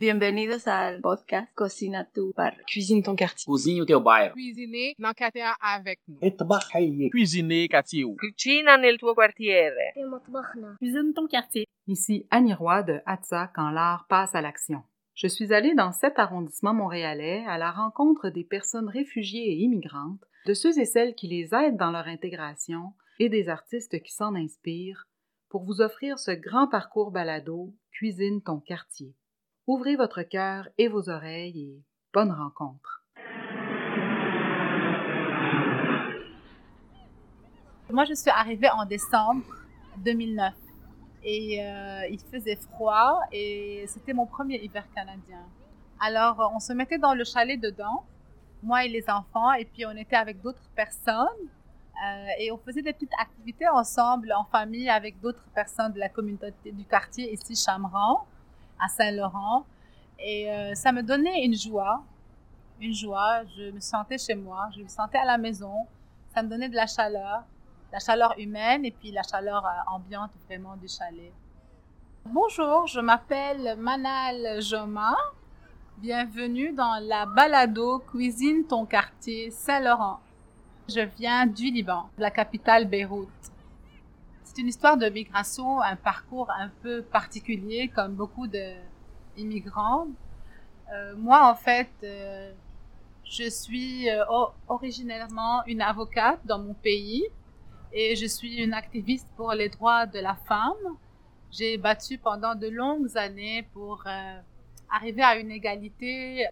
Bienvenue Bienvenidos al podcast Cocina tu barrio. Cuisine ton quartier. Cuisine o dans quartier avec nous. Cuisiner quartier. Cucina nel tuo. Cuisine ton quartier. Ici Annie Roy de Hatsa quand l'art passe à l'action. Je suis allée dans cet arrondissement montréalais à la rencontre des personnes réfugiées et immigrantes, de ceux et celles qui les aident dans leur intégration et des artistes qui s'en inspirent pour vous offrir ce grand parcours balado Cuisine ton quartier. Ouvrez votre cœur et vos oreilles et bonne rencontre. Moi, je suis arrivée en décembre 2009 et euh, il faisait froid et c'était mon premier hiver canadien. Alors, euh, on se mettait dans le chalet dedans, moi et les enfants, et puis on était avec d'autres personnes euh, et on faisait des petites activités ensemble en famille avec d'autres personnes de la communauté du quartier ici Chamran, à Saint-Laurent. Et euh, ça me donnait une joie, une joie. Je me sentais chez moi, je me sentais à la maison. Ça me donnait de la chaleur, la chaleur humaine et puis la chaleur euh, ambiante vraiment du chalet. Bonjour, je m'appelle Manal Joma. Bienvenue dans la balado Cuisine ton quartier Saint-Laurent. Je viens du Liban, la capitale Beyrouth. C'est une histoire de migration, un parcours un peu particulier comme beaucoup d'immigrants. Euh, moi, en fait, euh, je suis euh, o- originellement une avocate dans mon pays et je suis une activiste pour les droits de la femme. J'ai battu pendant de longues années pour euh, arriver à une égalité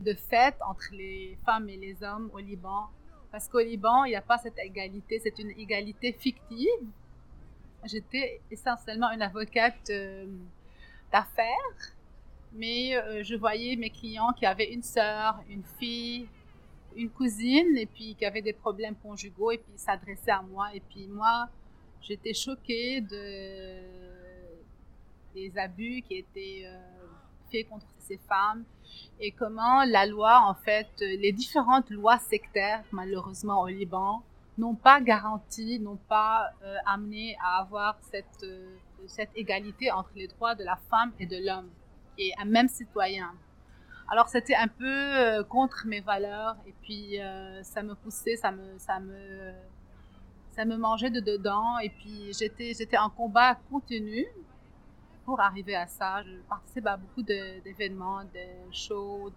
de fait entre les femmes et les hommes au Liban. Parce qu'au Liban, il n'y a pas cette égalité, c'est une égalité fictive. J'étais essentiellement une avocate euh, d'affaires, mais euh, je voyais mes clients qui avaient une sœur, une fille, une cousine, et puis qui avaient des problèmes conjugaux, et puis ils s'adressaient à moi. Et puis moi, j'étais choquée de, des abus qui étaient euh, contre ces femmes et comment la loi, en fait, les différentes lois sectaires, malheureusement au Liban, n'ont pas garanti, n'ont pas euh, amené à avoir cette, euh, cette égalité entre les droits de la femme et de l'homme, et un même citoyen. Alors c'était un peu euh, contre mes valeurs, et puis ça me poussait, ça me, ça me, ça me mangeait de dedans, et puis j'étais en combat continu pour arriver à ça. Je participe à beaucoup d'événements, de, shows.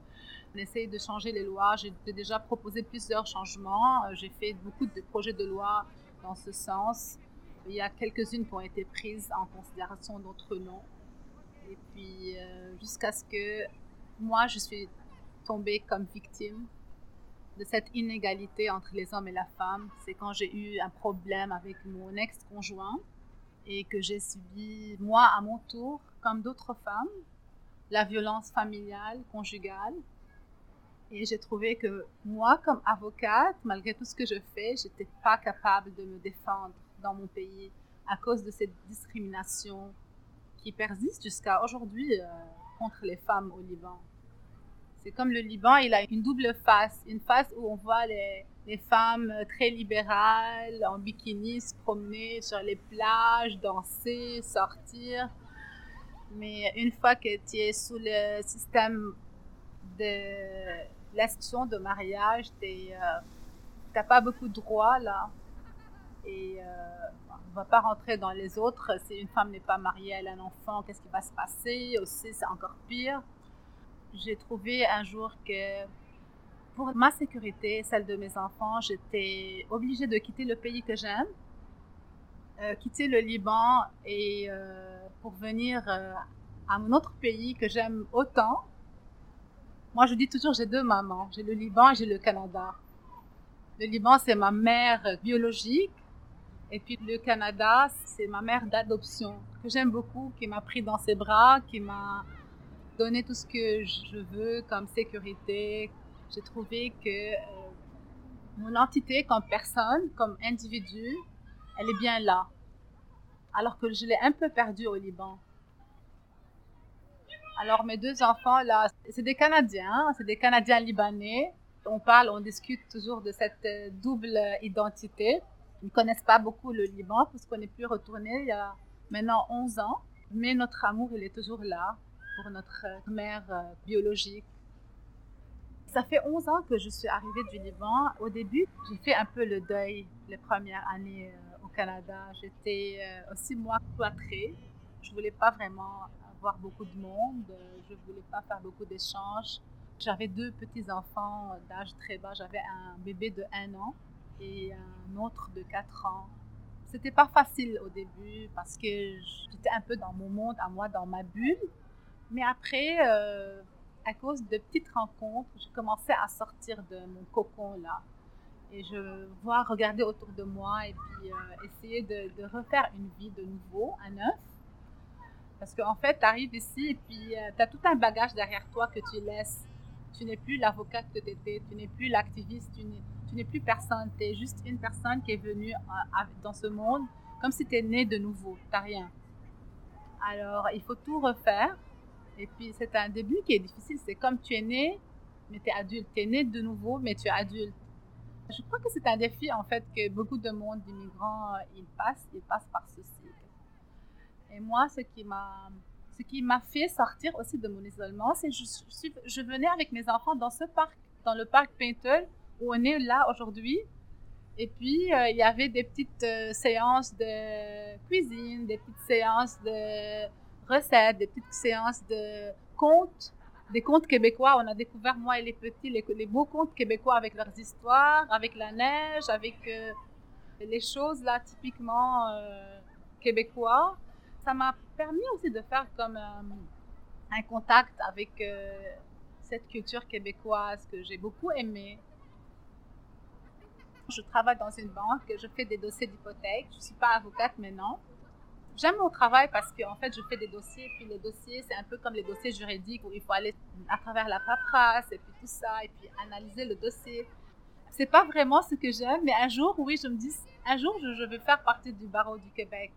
On essaye de changer les lois. J'ai déjà proposé plusieurs changements. Euh, J'ai fait beaucoup de projets de loi dans ce sens. Il y a quelques-unes qui ont été prises en considération, d'autres non. Et puis, euh, jusqu'à ce que moi, je suis tombée comme victime de cette inégalité entre les hommes et la femme. C'est quand j'ai eu un problème avec mon ex-conjoint et que j'ai subi, moi, à mon tour, comme d'autres femmes, la violence familiale, conjugale. Et j'ai trouvé que moi, comme avocate, malgré tout ce que je fais, j'étais pas capable de me défendre dans mon pays à cause de cette discrimination qui persiste jusqu'à aujourd'hui euh, contre les femmes au Liban. C'est comme le Liban, il a une double face. Une face où on voit les, femmes très libérales, en bikini, se promener sur les plages, danser, sortir. Mais une fois que tu es sous le système de l'institution de mariage, tu n'as pas beaucoup de droits là. Et euh, on va pas rentrer dans les autres. Si une femme n'est pas mariée, elle a un enfant, qu'est-ce qui va se passer? Aussi, c'est encore pire. J'ai trouvé un jour que pour ma sécurité, celle de mes enfants, j'étais obligée de quitter le pays que j'aime, euh, quitter le Liban et euh, pour venir euh, à mon autre pays que j'aime autant. Moi, je dis toujours, j'ai deux mamans. J'ai le Liban et j'ai le Canada. Le Liban, c'est ma mère biologique. Et puis le Canada, c'est ma mère d'adoption, que j'aime beaucoup, qui m'a pris dans ses bras, qui m'a donné tout ce que je veux comme sécurité. J'ai trouvé que euh, mon entité comme personne, comme individu, elle est bien là. Alors que je l'ai un peu perdue au Liban. Alors mes deux enfants là, c'est des Canadiens, hein, c'est des Canadiens libanais. On parle, on discute toujours de cette euh, double identité. Ils ne connaissent pas beaucoup le Liban parce qu'on n'est plus retourné il y a maintenant 11 ans. Mais notre amour, il est toujours là. Pour notre mère biologique. Ça fait 11 ans que je suis arrivée du Liban. Au début, j'ai fait un peu le deuil les premières années au Canada. J'étais aussi moi cloîtrée. Je voulais pas vraiment voir beaucoup de monde. Je voulais pas faire beaucoup d'échanges. J'avais deux petits-enfants d'âge très bas. J'avais un bébé de 1 an et un autre de 4 ans. C'était pas facile au début parce que j'étais un peu dans mon monde, à moi, dans ma bulle. Mais après, euh, à cause de petites rencontres, j'ai commencé à sortir de mon cocon là. Et je vois regarder autour de moi et puis euh, essayer de, refaire une vie de nouveau, à neuf. Parce qu'en fait, tu arrives ici et puis euh, tu as tout un bagage derrière toi que tu laisses. Tu n'es plus l'avocate que tu étais, tu n'es plus l'activiste, tu n'es plus personne. Tu es juste une personne qui est venue euh, dans ce monde comme si tu es né de nouveau. Tu n'as rien. Alors, il faut tout refaire. Et puis, c'est un début qui est difficile. C'est comme tu es né, mais tu es adulte. Tu es né de nouveau, mais tu es adulte. Je crois que c'est un défi, en fait, que beaucoup de monde d'immigrants, euh, ils passent. Ils passent par ceci. Et moi, ce qui m'a fait sortir aussi de mon isolement, c'est que je, venais avec mes enfants dans ce parc, dans le parc Pintle, où on est là aujourd'hui. Et puis, euh, il y avait des petites euh, séances de cuisine, des petites séances de recettes, des petites séances de contes, des contes québécois. On a découvert, moi et les petits, les, beaux contes québécois avec leurs histoires, avec la neige, avec euh, les choses là typiquement québécois ça m'a permis aussi de faire comme euh, un contact avec euh, cette culture québécoise que j'ai beaucoup aimée. Je travaille dans une banque, je fais des dossiers d'hypothèque. Je ne suis pas avocate maintenant. J'aime mon travail parce qu'en fait, je fais des dossiers, puis les dossiers, c'est un peu comme les dossiers juridiques où il faut aller à travers la paperasse et puis tout ça, et puis analyser le dossier. C'est pas vraiment ce que j'aime, mais un jour, oui, je me dis, un jour, je, veux faire partie du barreau du Québec.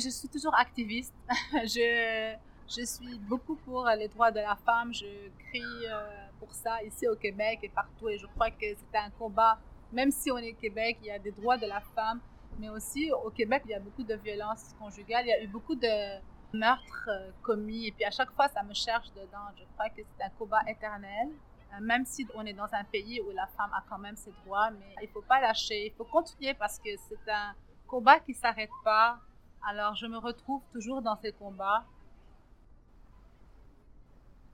Je suis toujours activiste. je, je suis beaucoup pour les droits de la femme. Je crie euh, pour ça ici au Québec et partout. Et je crois que c'est un combat, même si on est au Québec, il y a des droits de la femme. Mais aussi au Québec, il y a beaucoup de violences conjugales. Il y a eu beaucoup de meurtres euh, commis. Et puis à chaque fois, ça me cherche dedans. Je crois que c'est un combat éternel. Euh, même si on est dans un pays où la femme a quand même ses droits, mais il ne faut pas lâcher. Il faut continuer parce que c'est un combat qui ne s'arrête pas alors, je me retrouve toujours dans ces combats.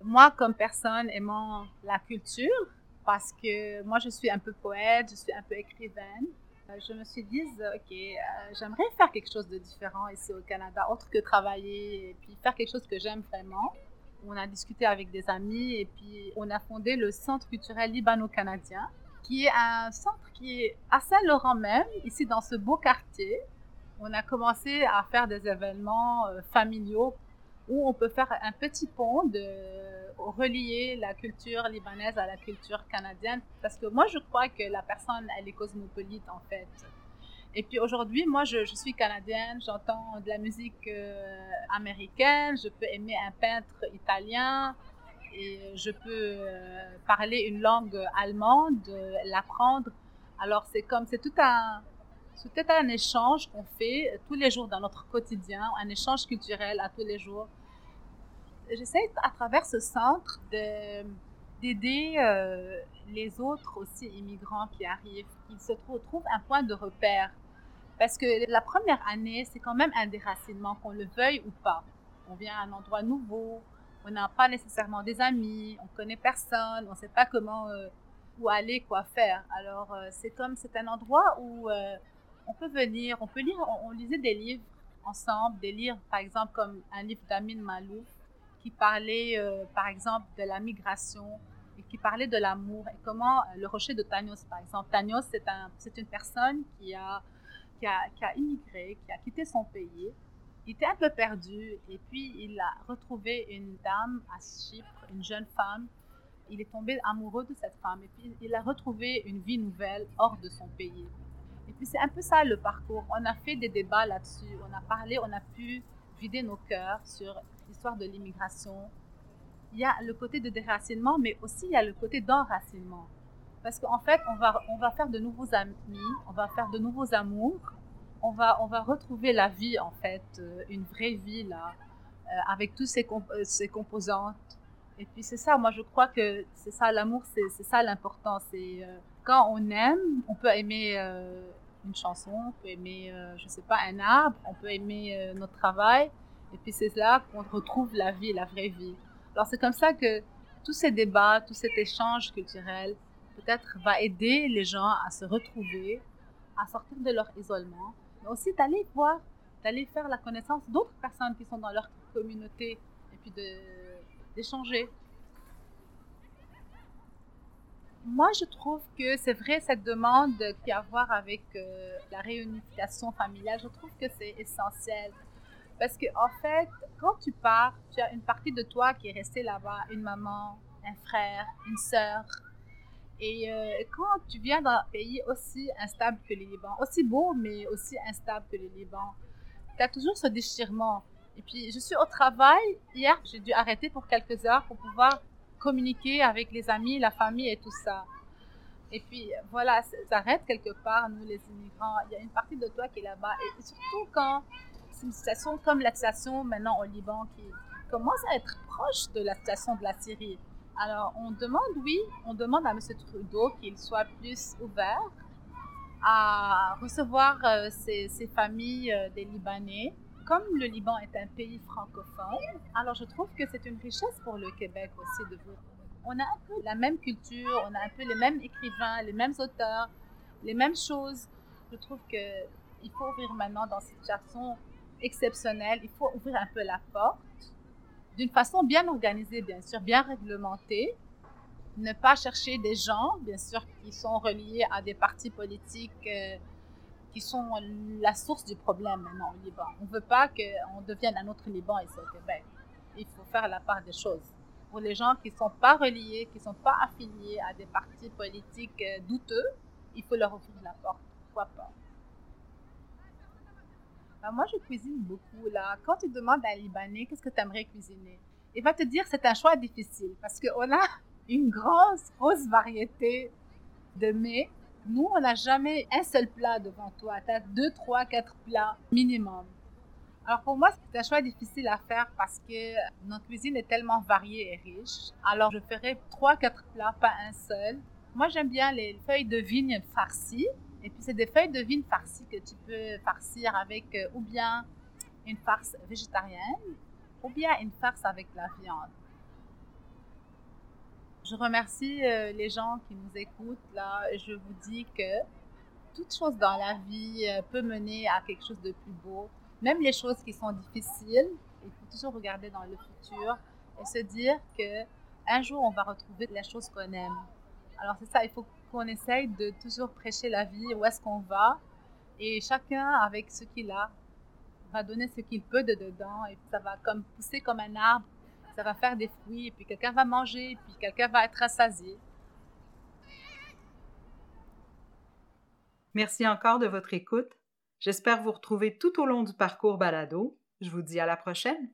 Moi, comme personne aimant la culture, parce que moi, je suis un peu poète, je suis un peu écrivaine, je me suis dit, OK, euh, j'aimerais faire quelque chose de différent ici au Canada, autre que travailler et puis faire quelque chose que j'aime vraiment. On a discuté avec des amis et puis on a fondé le Centre culturel libano-canadien, qui est un centre qui est à Saint-Laurent même, ici dans ce beau quartier, on a commencé à faire des événements euh, familiaux où on peut faire un petit pont de relier la culture libanaise à la culture canadienne parce que moi je crois que la personne elle est cosmopolite en fait et puis aujourd'hui moi je, suis canadienne j'entends de la musique euh, américaine je peux aimer un peintre italien et je peux euh, parler une langue allemande l'apprendre alors c'est comme c'est tout un c'est un échange qu'on fait tous les jours dans notre quotidien, un échange culturel à tous les jours. J'essaie à travers ce centre d'aider euh, les autres aussi immigrants qui arrivent, qu'ils se trouvent un point de repère. Parce que la première année, c'est quand même un déracinement, qu'on le veuille ou pas. On vient à un endroit nouveau, on n'a pas nécessairement des amis, on connaît personne, on ne sait pas comment, euh, où aller, quoi faire. Alors, euh, c'est comme, c'est un endroit où on peut venir, on peut lire, on, lisait des livres ensemble, des livres par exemple comme un livre d'Amin Malouf qui parlait euh, par exemple de la migration et qui parlait de l'amour et comment euh, le rocher de Tanios par exemple. Tanios c'est un, une personne qui a, qui a, qui a immigré, qui a quitté son pays. Il était un peu perdu et puis il a retrouvé une dame à Chypre, une jeune femme. Il est tombé amoureux de cette femme et puis il a retrouvé une vie nouvelle hors de son pays. Et puis c'est un peu ça le parcours. On a fait des débats là-dessus, on a parlé, on a pu vider nos cœurs sur l'histoire de l'immigration. Il y a le côté de déracinement, mais aussi il y a le côté d'enracinement. Parce qu'en fait, on va, on va faire de nouveaux amis, on va faire de nouveaux amours, on va, on va retrouver la vie, en fait, euh, une vraie vie, là, euh, avec tous ses, ses composantes. Et puis c'est ça, moi je crois que c'est ça l'amour, c'est ça l'important. C'est quand on aime, on peut aimer une chanson, on peut aimer, je sais pas, un arbre, on peut aimer notre travail. Et puis c'est là qu'on retrouve la vie, la vraie vie. Alors c'est comme ça que tous ces débats, tout cet échange culturel, peut-être va aider les gens à se retrouver, à sortir de leur isolement, mais aussi d'aller voir, d'aller faire la connaissance d'autres personnes qui sont dans leur communauté et puis d'échanger. Moi, je trouve que c'est vrai, cette demande qui a à voir avec euh, la réunification familiale, je trouve que c'est essentiel. Parce que, en fait, quand tu pars, tu as une partie de toi qui est restée là-bas, une maman, un frère, une sœur. Et euh, quand tu viens d'un pays aussi instable que le Liban, aussi beau, mais aussi instable que le Liban, tu as toujours ce déchirement. Et puis, je suis au travail. Hier, j'ai dû arrêter pour quelques heures pour pouvoir communiquer avec les amis, la famille et tout ça. Et puis, voilà, ça s'arrête quelque part, nous les immigrants. Il y a une partie de toi qui est là-bas. Et surtout quand c'est une situation comme la situation maintenant au Liban qui commence à être proche de la situation de la Syrie. Alors, on demande, oui, on demande à M. Trudeau qu'il soit plus ouvert à recevoir euh, ces, familles euh, des Libanais. Comme le Liban est un pays francophone, alors je trouve que c'est une richesse pour le Québec aussi de vous. On a un peu la même culture, on a un peu les mêmes écrivains, les mêmes auteurs, les mêmes choses. Je trouve qu'il faut ouvrir maintenant dans cette situation exceptionnelle, il faut ouvrir un peu la porte d'une façon bien organisée, bien sûr, bien réglementée. Ne pas chercher des gens, bien sûr, qui sont reliés à des partis politiques euh, qui sont la source du problème maintenant au Liban. On ne veut pas qu'on devienne un autre Liban ici au Québec. Il faut faire la part des choses. Pour les gens qui ne sont pas reliés, qui ne sont pas affiliés à des partis politiques euh, douteux, il faut leur ouvrir la porte. Pourquoi pas? Ah, moi, je cuisine beaucoup, là. Quand tu demandes à un Libanais, qu'est-ce que tu aimerais cuisiner? Il va te dire, c'est un choix difficile parce qu'on a une grosse, grosse variété de mets. Nous, on n'a jamais un seul plat devant toi. Tu as deux, trois, quatre plats minimum. Alors pour moi, c'est un choix difficile à faire parce que notre cuisine est tellement variée et riche. Alors je ferai trois, quatre plats, pas un seul. Moi, j'aime bien les feuilles de vigne farcies. Et puis, c'est des feuilles de vigne farcies que tu peux farcir avec euh, ou bien une farce végétarienne ou bien une farce avec la viande. Je remercie euh, les gens qui nous écoutent là. Je vous dis que toute chose dans la vie euh, peut mener à quelque chose de plus beau. Même les choses qui sont difficiles, il faut toujours regarder dans le futur et se dire que un jour on va retrouver la chose qu'on aime. Alors c'est ça, il faut qu'on essaye de toujours prêcher la vie, où est-ce qu'on va, et chacun avec ce qu'il a va donner ce qu'il peut de dedans, et ça va comme pousser comme un arbre, ça va faire des fruits, et puis quelqu'un va manger, et puis quelqu'un va être rassasié. Merci encore de votre écoute. J'espère vous retrouver tout au long du parcours balado. Je vous dis à la prochaine.